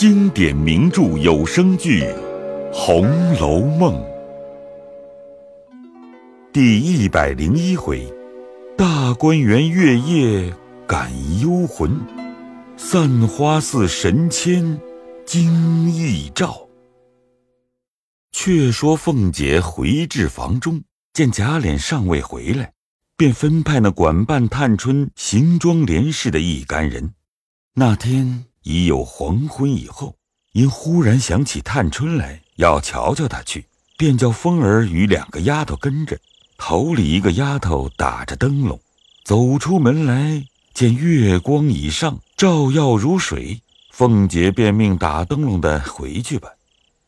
经典名著有声剧《红楼梦》第一百零一回：大观园月夜感幽魂，散花寺神仙惊异照。却说凤姐回至房中，见贾琏尚未回来。便分派那管办探春行装连事的一干人。那天已有黄昏以后，因忽然想起探春来，要瞧瞧她去，便叫凤儿与两个丫头跟着。头里一个丫头打着灯笼，走出门来，见月光以上，照耀如水。凤姐便命打灯笼的回去吧。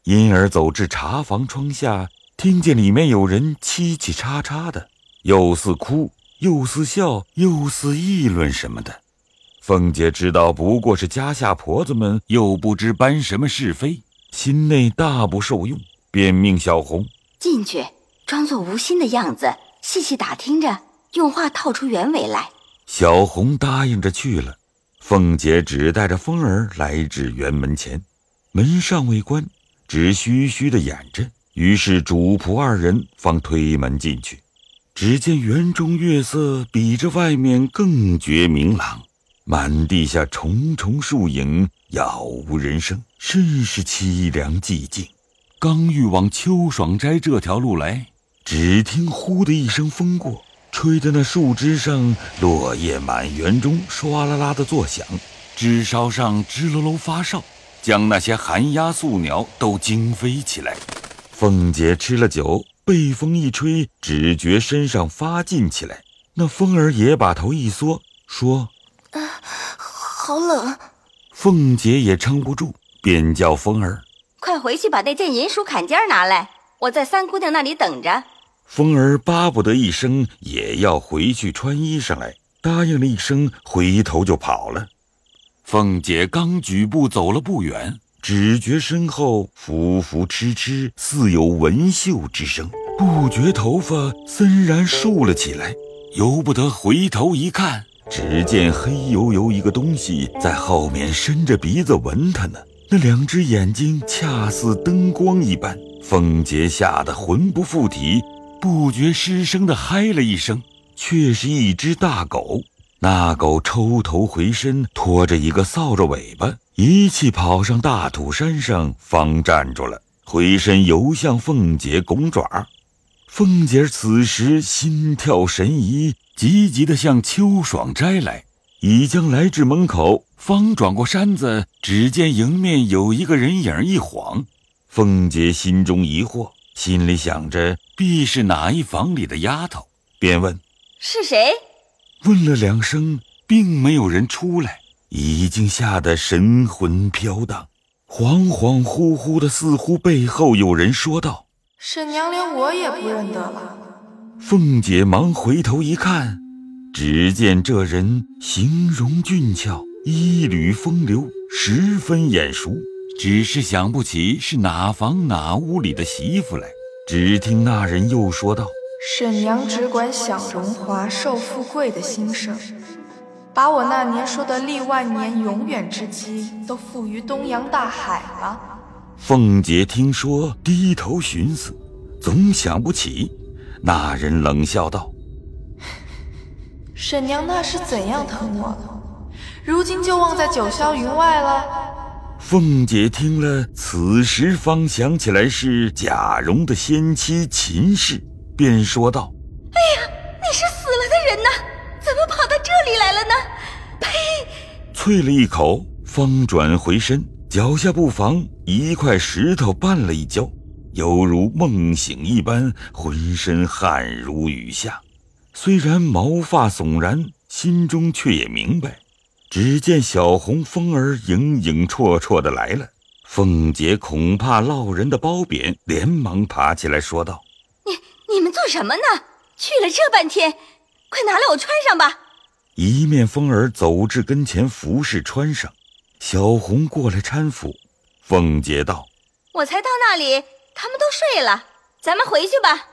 因而走至茶房窗下，听见里面有人嘁嘁喳喳的。又似哭，又似笑，又似议论什么的。凤姐知道不过是家下婆子们又不知搬什么是非，心内大不受用，便命小红进去，装作无心的样子，细细打听着，用话套出原委来。小红答应着去了。凤姐只带着风儿来至园门前，门尚未关，只虚虚的掩着。于是主仆二人方推门进去。只见园中月色比这外面更觉明朗，满地下重重树影，杳无人声，甚是凄凉寂静。刚欲往秋爽斋这条路来，只听“呼”的一声风过，吹得那树枝上落叶满园中唰啦啦的作响，枝梢上吱喽喽发哨，将那些寒鸦宿鸟都惊飞起来。凤姐吃了酒。被风一吹，只觉身上发劲起来。那风儿也把头一缩，说：“啊，好冷。”凤姐也撑不住，便叫风儿：“快回去把那件银鼠坎肩拿来，我在三姑娘那里等着。”风儿巴不得一声，也要回去穿衣裳来，答应了一声，回头就跑了。凤姐刚举步走了不远。只觉身后浮浮痴痴，似有纹绣之声，不觉头发森然竖了起来，由不得回头一看，只见黑油油一个东西在后面伸着鼻子闻他呢，那两只眼睛恰似灯光一般。凤姐吓得魂不附体，不觉失声的嗨了一声，却是一只大狗。那狗抽头回身，拖着一个扫帚尾巴。一气跑上大土山上，方站住了，回身游向凤姐拱爪。凤姐此时心跳神怡，急急地向秋爽斋来，已将来至门口，方转过身子，只见迎面有一个人影一晃。凤姐心中疑惑，心里想着必是哪一房里的丫头，便问：“是谁？”问了两声，并没有人出来。已经吓得神魂飘荡，恍恍惚惚的，似乎背后有人说道：“沈娘连我也不认得了。”凤姐忙回头一看，只见这人形容俊俏，衣缕风流，十分眼熟，只是想不起是哪房哪屋里的媳妇来。只听那人又说道：“沈娘只管享荣华、受富贵的心声。”把我那年说的历万年永远之机都付于东洋大海了。凤姐听说，低头寻思，总想不起。那人冷笑道：“沈娘那是怎样疼我了？如今就忘在九霄云外了。”凤姐听了，此时方想起来是贾蓉的先妻秦氏，便说道：“哎呀，你是死了的人呐！”怎么跑到这里来了呢？呸！啐了一口，方转回身，脚下不防一块石头绊了一跤，犹如梦醒一般，浑身汗如雨下。虽然毛发悚然，心中却也明白。只见小红风儿影影绰绰的来了，凤姐恐怕落人的褒贬，连忙爬起来说道：“你你们做什么呢？去了这半天。”快拿来，我穿上吧。一面风儿走至跟前，服侍穿上。小红过来搀扶。凤姐道：“我才到那里，他们都睡了，咱们回去吧。”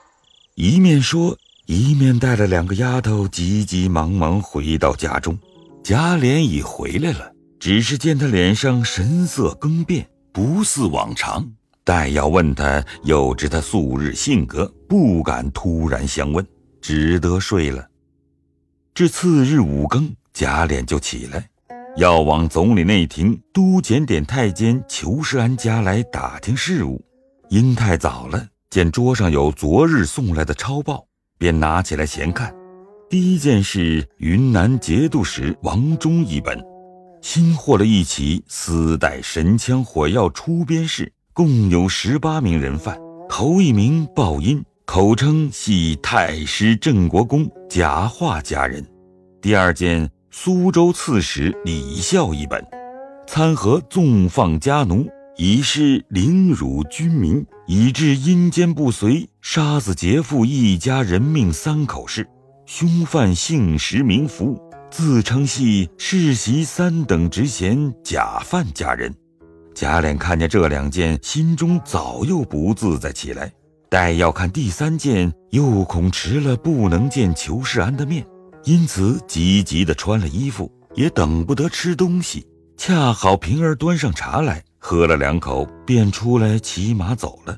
一面说，一面带了两个丫头，急急忙忙回到家中。贾琏已回来了，只是见他脸上神色更变，不似往常。待要问他，又知他素日性格，不敢突然相问，只得睡了。至次日五更，贾琏就起来，要往总理内廷都检点太监裘世安家来打听事务。因太早了，见桌上有昨日送来的抄报，便拿起来闲看。第一件是云南节度使王忠一本，新获了一起私带神枪火药出边事，共有十八名人犯。头一名报音，口称系太师郑国公假化家人。第二件苏州刺史李孝一本，参合纵放家奴，以示凌辱军民，以致阴间不遂，杀死劫富一家人命三口事。凶犯姓石名福，自称系世袭三等职衔贾范家人。贾琏看见这两件，心中早又不自在起来。待要看第三件，又恐迟了不能见裘世安的面，因此急急的穿了衣服，也等不得吃东西。恰好平儿端上茶来，喝了两口，便出来骑马走了。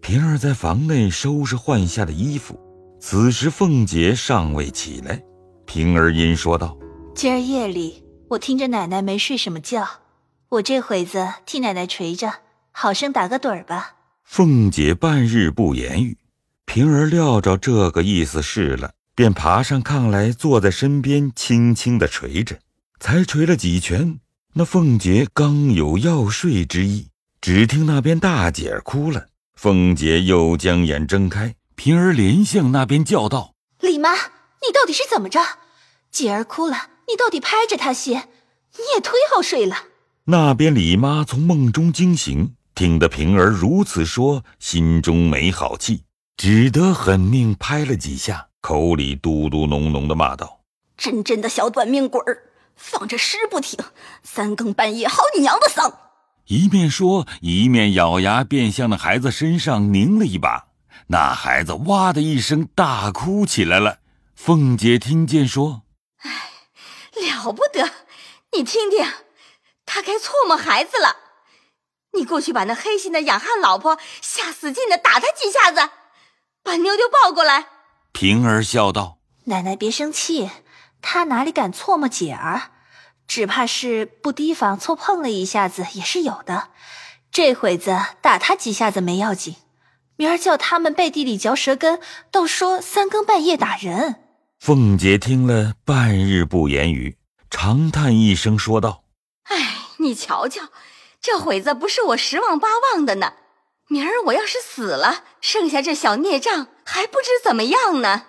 平儿在房内收拾换下的衣服。此时，凤姐尚未起来，平儿因说道：“今儿夜里，我听着奶奶没睡什么觉，我这会子替奶奶捶着，好生打个盹儿吧。”凤姐半日不言语，平儿料着这个意思是了，便爬上炕来，坐在身边，轻轻的捶着。才捶了几拳，那凤姐刚有要睡之意，只听那边大姐儿哭了，凤姐又将眼睁开。平儿连向那边叫道：“李妈，你到底是怎么着？姐儿哭了，你到底拍着她些？你也忒好睡了。”那边李妈从梦中惊醒，听得平儿如此说，心中没好气，只得狠命拍了几下，口里嘟嘟哝哝的骂道：“真真的小短命鬼儿，放着尸不停，三更半夜嚎你娘的丧！”一面说，一面咬牙，便向那孩子身上拧了一把。那孩子哇的一声大哭起来了。凤姐听见说：“哎，了不得！你听听，他该错摸孩子了。你过去把那黑心的养汉老婆吓死劲的打他几下子，把妞妞抱过来。”平儿笑道：“奶奶别生气，他哪里敢唾沫姐儿？只怕是不提防错碰了一下子也是有的。这会子打他几下子没要紧。”明儿叫他们背地里嚼舌根，倒说三更半夜打人。凤姐听了，半日不言语，长叹一声，说道：“哎，你瞧瞧，这会子不是我十望八望的呢。明儿我要是死了，剩下这小孽障还不知怎么样呢。”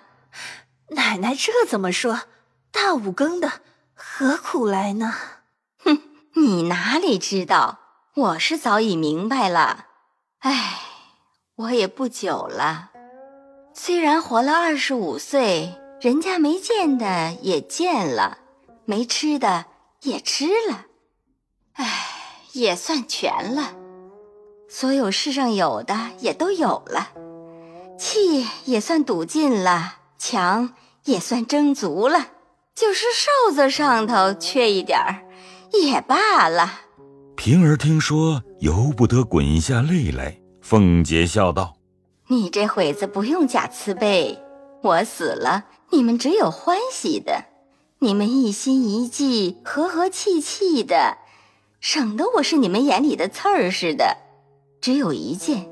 奶奶这怎么说？大五更的，何苦来呢？哼，你哪里知道？我是早已明白了。哎。我也不久了，虽然活了二十五岁，人家没见的也见了，没吃的也吃了，唉，也算全了。所有世上有的也都有了，气也算赌尽了，强也算争足了，就是瘦子上头缺一点儿，也罢了。平儿听说，由不得滚下泪来。凤姐笑道：“你这会子不用假慈悲，我死了，你们只有欢喜的，你们一心一计，和和气气的，省得我是你们眼里的刺儿似的。只有一件，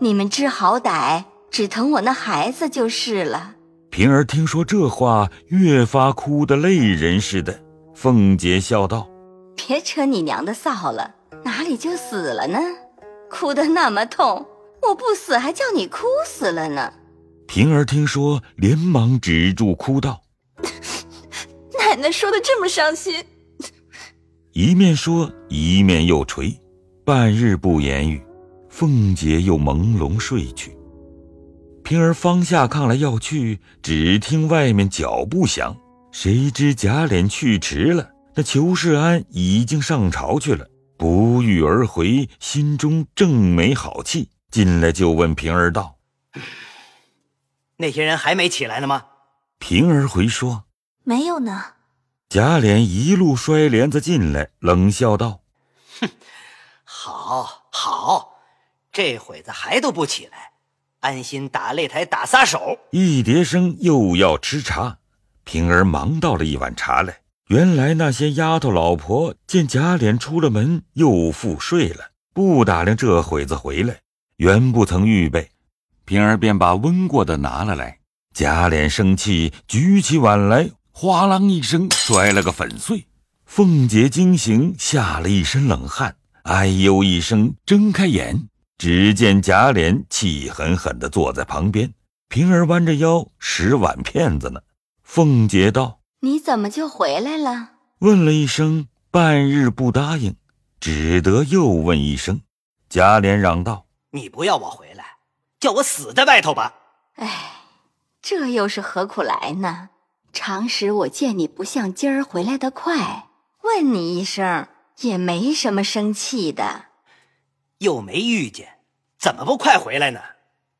你们知好歹，只疼我那孩子就是了。”平儿听说这话，越发哭得泪人似的。凤姐笑道：“别扯你娘的臊了，哪里就死了呢？”哭得那么痛，我不死还叫你哭死了呢。平儿听说，连忙止住哭道：“ 奶奶说的这么伤心。”一面说，一面又捶，半日不言语。凤姐又朦胧睡去。平儿方下炕来要去，只听外面脚步响，谁知贾琏去迟了，那裘世安已经上朝去了。不遇而回，心中正没好气，进来就问平儿道：“那些人还没起来呢吗？”平儿回说：“没有呢。”贾琏一路摔帘子进来，冷笑道：“哼，好，好，这会子还都不起来，安心打擂台打撒手。”一叠声又要吃茶，平儿忙倒了一碗茶来。原来那些丫头老婆见贾琏出了门，又复睡了，不打量这会子回来，原不曾预备。平儿便把温过的拿了来。贾琏生气，举起碗来，哗啷一声摔了个粉碎。凤姐惊醒，吓了一身冷汗，哎呦一声，睁开眼，只见贾琏气狠狠地坐在旁边，平儿弯着腰拾碗片子呢。凤姐道。你怎么就回来了？问了一声，半日不答应，只得又问一声。贾琏嚷道：“你不要我回来，叫我死在外头吧！”哎，这又是何苦来呢？常时我见你不像今儿回来的快，问你一声也没什么生气的。又没遇见，怎么不快回来呢？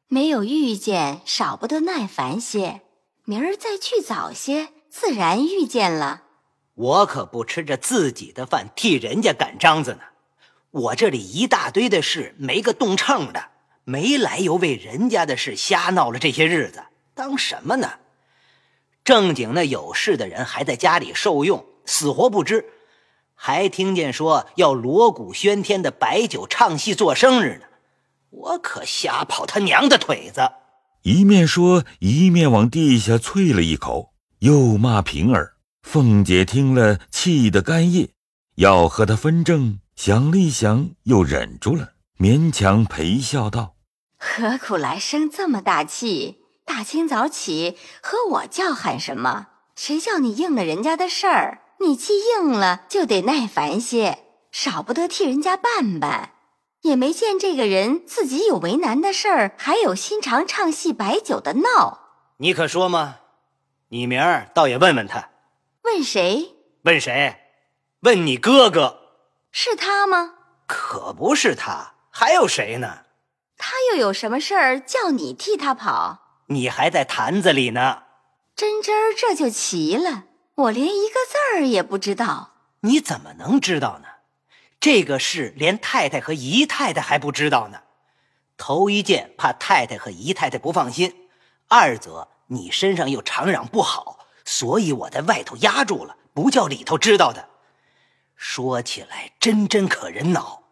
没有遇见，少不得耐烦些。明儿再去早些。自然遇见了，我可不吃着自己的饭替人家赶章子呢。我这里一大堆的事，没个动秤的，没来由为人家的事瞎闹了这些日子，当什么呢？正经那有事的人还在家里受用，死活不知，还听见说要锣鼓喧天的摆酒唱戏做生日呢，我可吓跑他娘的腿子！一面说，一面往地下啐了一口。又骂平儿，凤姐听了气得干咽，要和他分正，想了一想，又忍住了，勉强陪笑道：“何苦来生这么大气？大清早起和我叫喊什么？谁叫你应了人家的事儿？你气硬了，就得耐烦些，少不得替人家办办。也没见这个人自己有为难的事儿，还有心肠唱戏摆酒的闹。你可说吗？”你明儿倒也问问他，问谁？问谁？问你哥哥，是他吗？可不是他，还有谁呢？他又有什么事儿叫你替他跑？你还在坛子里呢。真真儿这就齐了，我连一个字儿也不知道。你怎么能知道呢？这个事连太太和姨太太还不知道呢。头一件怕太太和姨太太不放心，二则。你身上又常嚷不好，所以我在外头压住了，不叫里头知道的。说起来真真可人恼。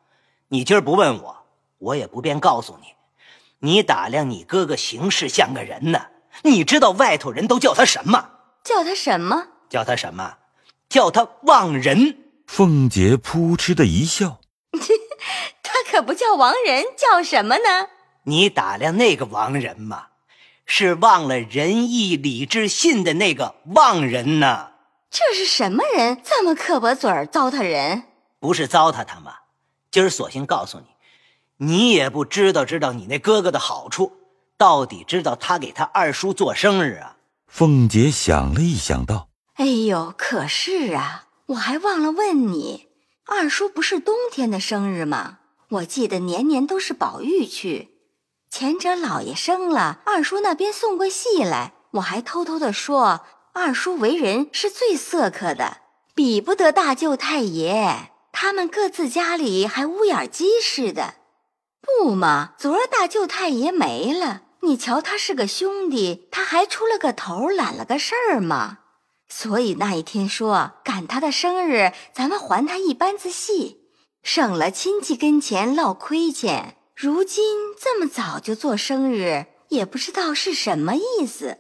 你今儿不问我，我也不便告诉你。你打量你哥哥行事像个人呢，你知道外头人都叫他什么？叫他什么？叫他什么？叫他忘人。凤姐扑哧的一笑，他可不叫亡人，叫什么呢？你打量那个亡人吗？是忘了仁义礼智信的那个忘人呢？这是什么人？这么刻薄嘴儿，糟蹋人？不是糟蹋他吗？今儿索性告诉你，你也不知道知道你那哥哥的好处，到底知道他给他二叔做生日啊？凤姐想了一想，道：“哎呦，可是啊，我还忘了问你，二叔不是冬天的生日吗？我记得年年都是宝玉去。”前者老爷生了，二叔那边送过戏来，我还偷偷的说，二叔为人是最色客的，比不得大舅太爷。他们各自家里还乌眼鸡似的，不嘛？昨儿大舅太爷没了，你瞧他是个兄弟，他还出了个头，揽了个事儿嘛。所以那一天说赶他的生日，咱们还他一班子戏，省了亲戚跟前落亏欠。如今这么早就做生日，也不知道是什么意思。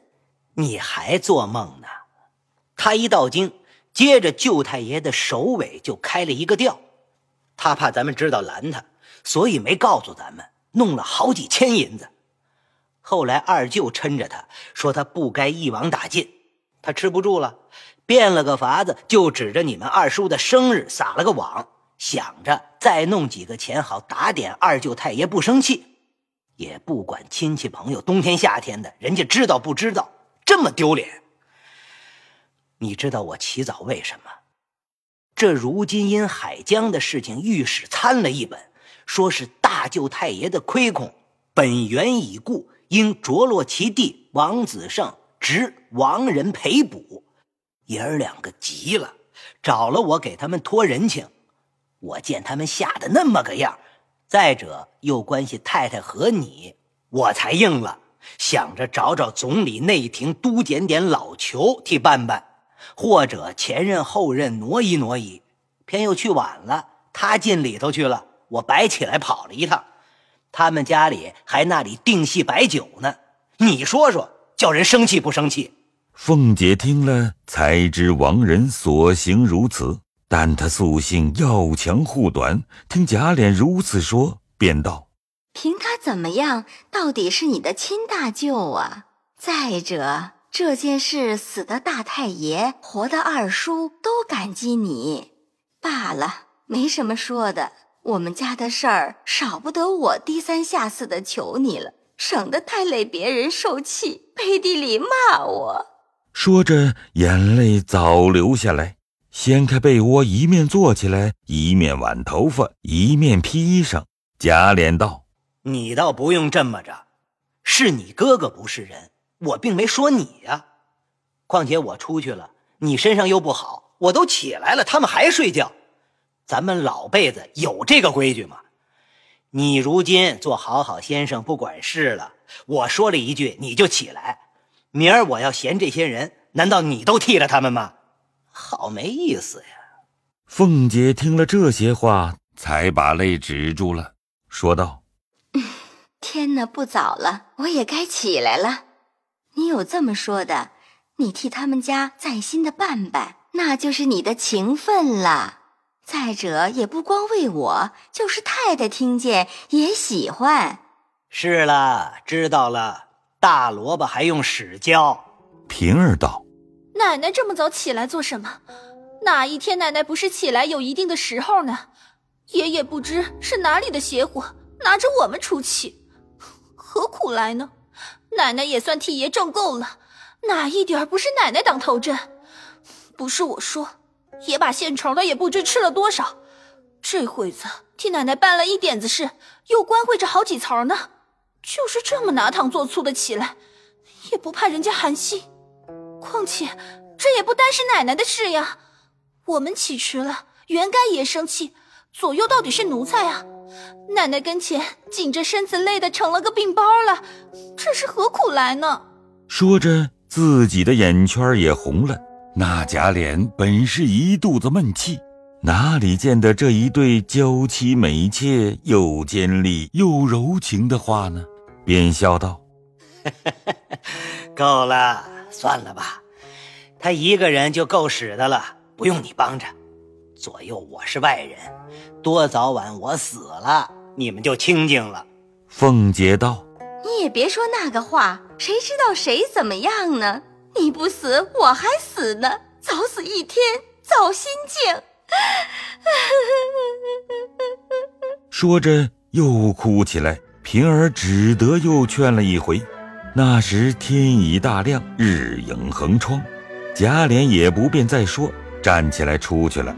你还做梦呢？他一到京，接着舅太爷的首尾就开了一个调。他怕咱们知道拦他，所以没告诉咱们，弄了好几千银子。后来二舅抻着他说他不该一网打尽，他吃不住了，变了个法子，就指着你们二叔的生日撒了个网。想着再弄几个钱，好打点二舅太爷不生气，也不管亲戚朋友冬天夏天的，人家知道不知道，这么丢脸。你知道我起早为什么？这如今因海江的事情，御史参了一本，说是大舅太爷的亏空本源已故，应着落其弟王子胜值亡人赔补。爷儿两个急了，找了我给他们托人情。我见他们吓得那么个样，再者又关系太太和你，我才应了，想着找找总理内廷都检点老裘替办办，或者前任后任挪移挪移。偏又去晚了，他进里头去了，我白起来跑了一趟。他们家里还那里定戏摆酒呢，你说说，叫人生气不生气？凤姐听了，才知王仁所行如此，但她素性要强护短，听贾琏如此说，便道：“凭他怎么样，到底是你的亲大舅啊！再者，这件事死的大太爷，活的二叔，都感激你。罢了，没什么说的。我们家的事儿，少不得我低三下四的求你了，省得太累别人受气，背地里骂我。”说着，眼泪早流下来，掀开被窝，一面坐起来，一面挽头发，一面披衣裳。贾琏道：“你倒不用这么着，是你哥哥不是人，我并没说你呀。况且我出去了，你身上又不好，我都起来了，他们还睡觉。咱们老辈子有这个规矩吗？你如今做好好先生，不管事了，我说了一句，你就起来。”明儿我要嫌这些人，难道你都替了他们吗？好没意思呀！凤姐听了这些话，才把泪止住了，说道：“天哪，不早了，我也该起来了。你有这么说的，你替他们家再新的办办，那就是你的情分了。再者，也不光为我，就是太太听见也喜欢。是了，知道了。”大萝卜还用屎浇？平儿道：“奶奶这么早起来做什么？哪一天奶奶不是起来有一定的时候呢？爷爷不知是哪里的邪火，拿着我们出气，何苦来呢？奶奶也算替爷挣够了，哪一点不是奶奶当头阵？不是我说，也把现成的也不知吃了多少，这会子替奶奶办了一点子事，又关会着好几层呢。”就是这么拿糖做醋的起来，也不怕人家寒心。况且这也不单是奶奶的事呀，我们起迟了，原该爷生气。左右到底是奴才啊，奶奶跟前紧着身子累得成了个病包了，这是何苦来呢？说着，自己的眼圈也红了。那贾琏本是一肚子闷气，哪里见得这一对娇妻美妾又尖利又柔情的话呢？便笑道：“够了，算了吧，他一个人就够使的了，不用你帮着。左右我是外人，多早晚我死了，你们就清静了。”凤姐道：“你也别说那个话，谁知道谁怎么样呢？你不死，我还死呢，早死一天，早心静。”说着又哭起来。平儿只得又劝了一回，那时天已大亮，日影横窗，贾琏也不便再说，站起来出去了。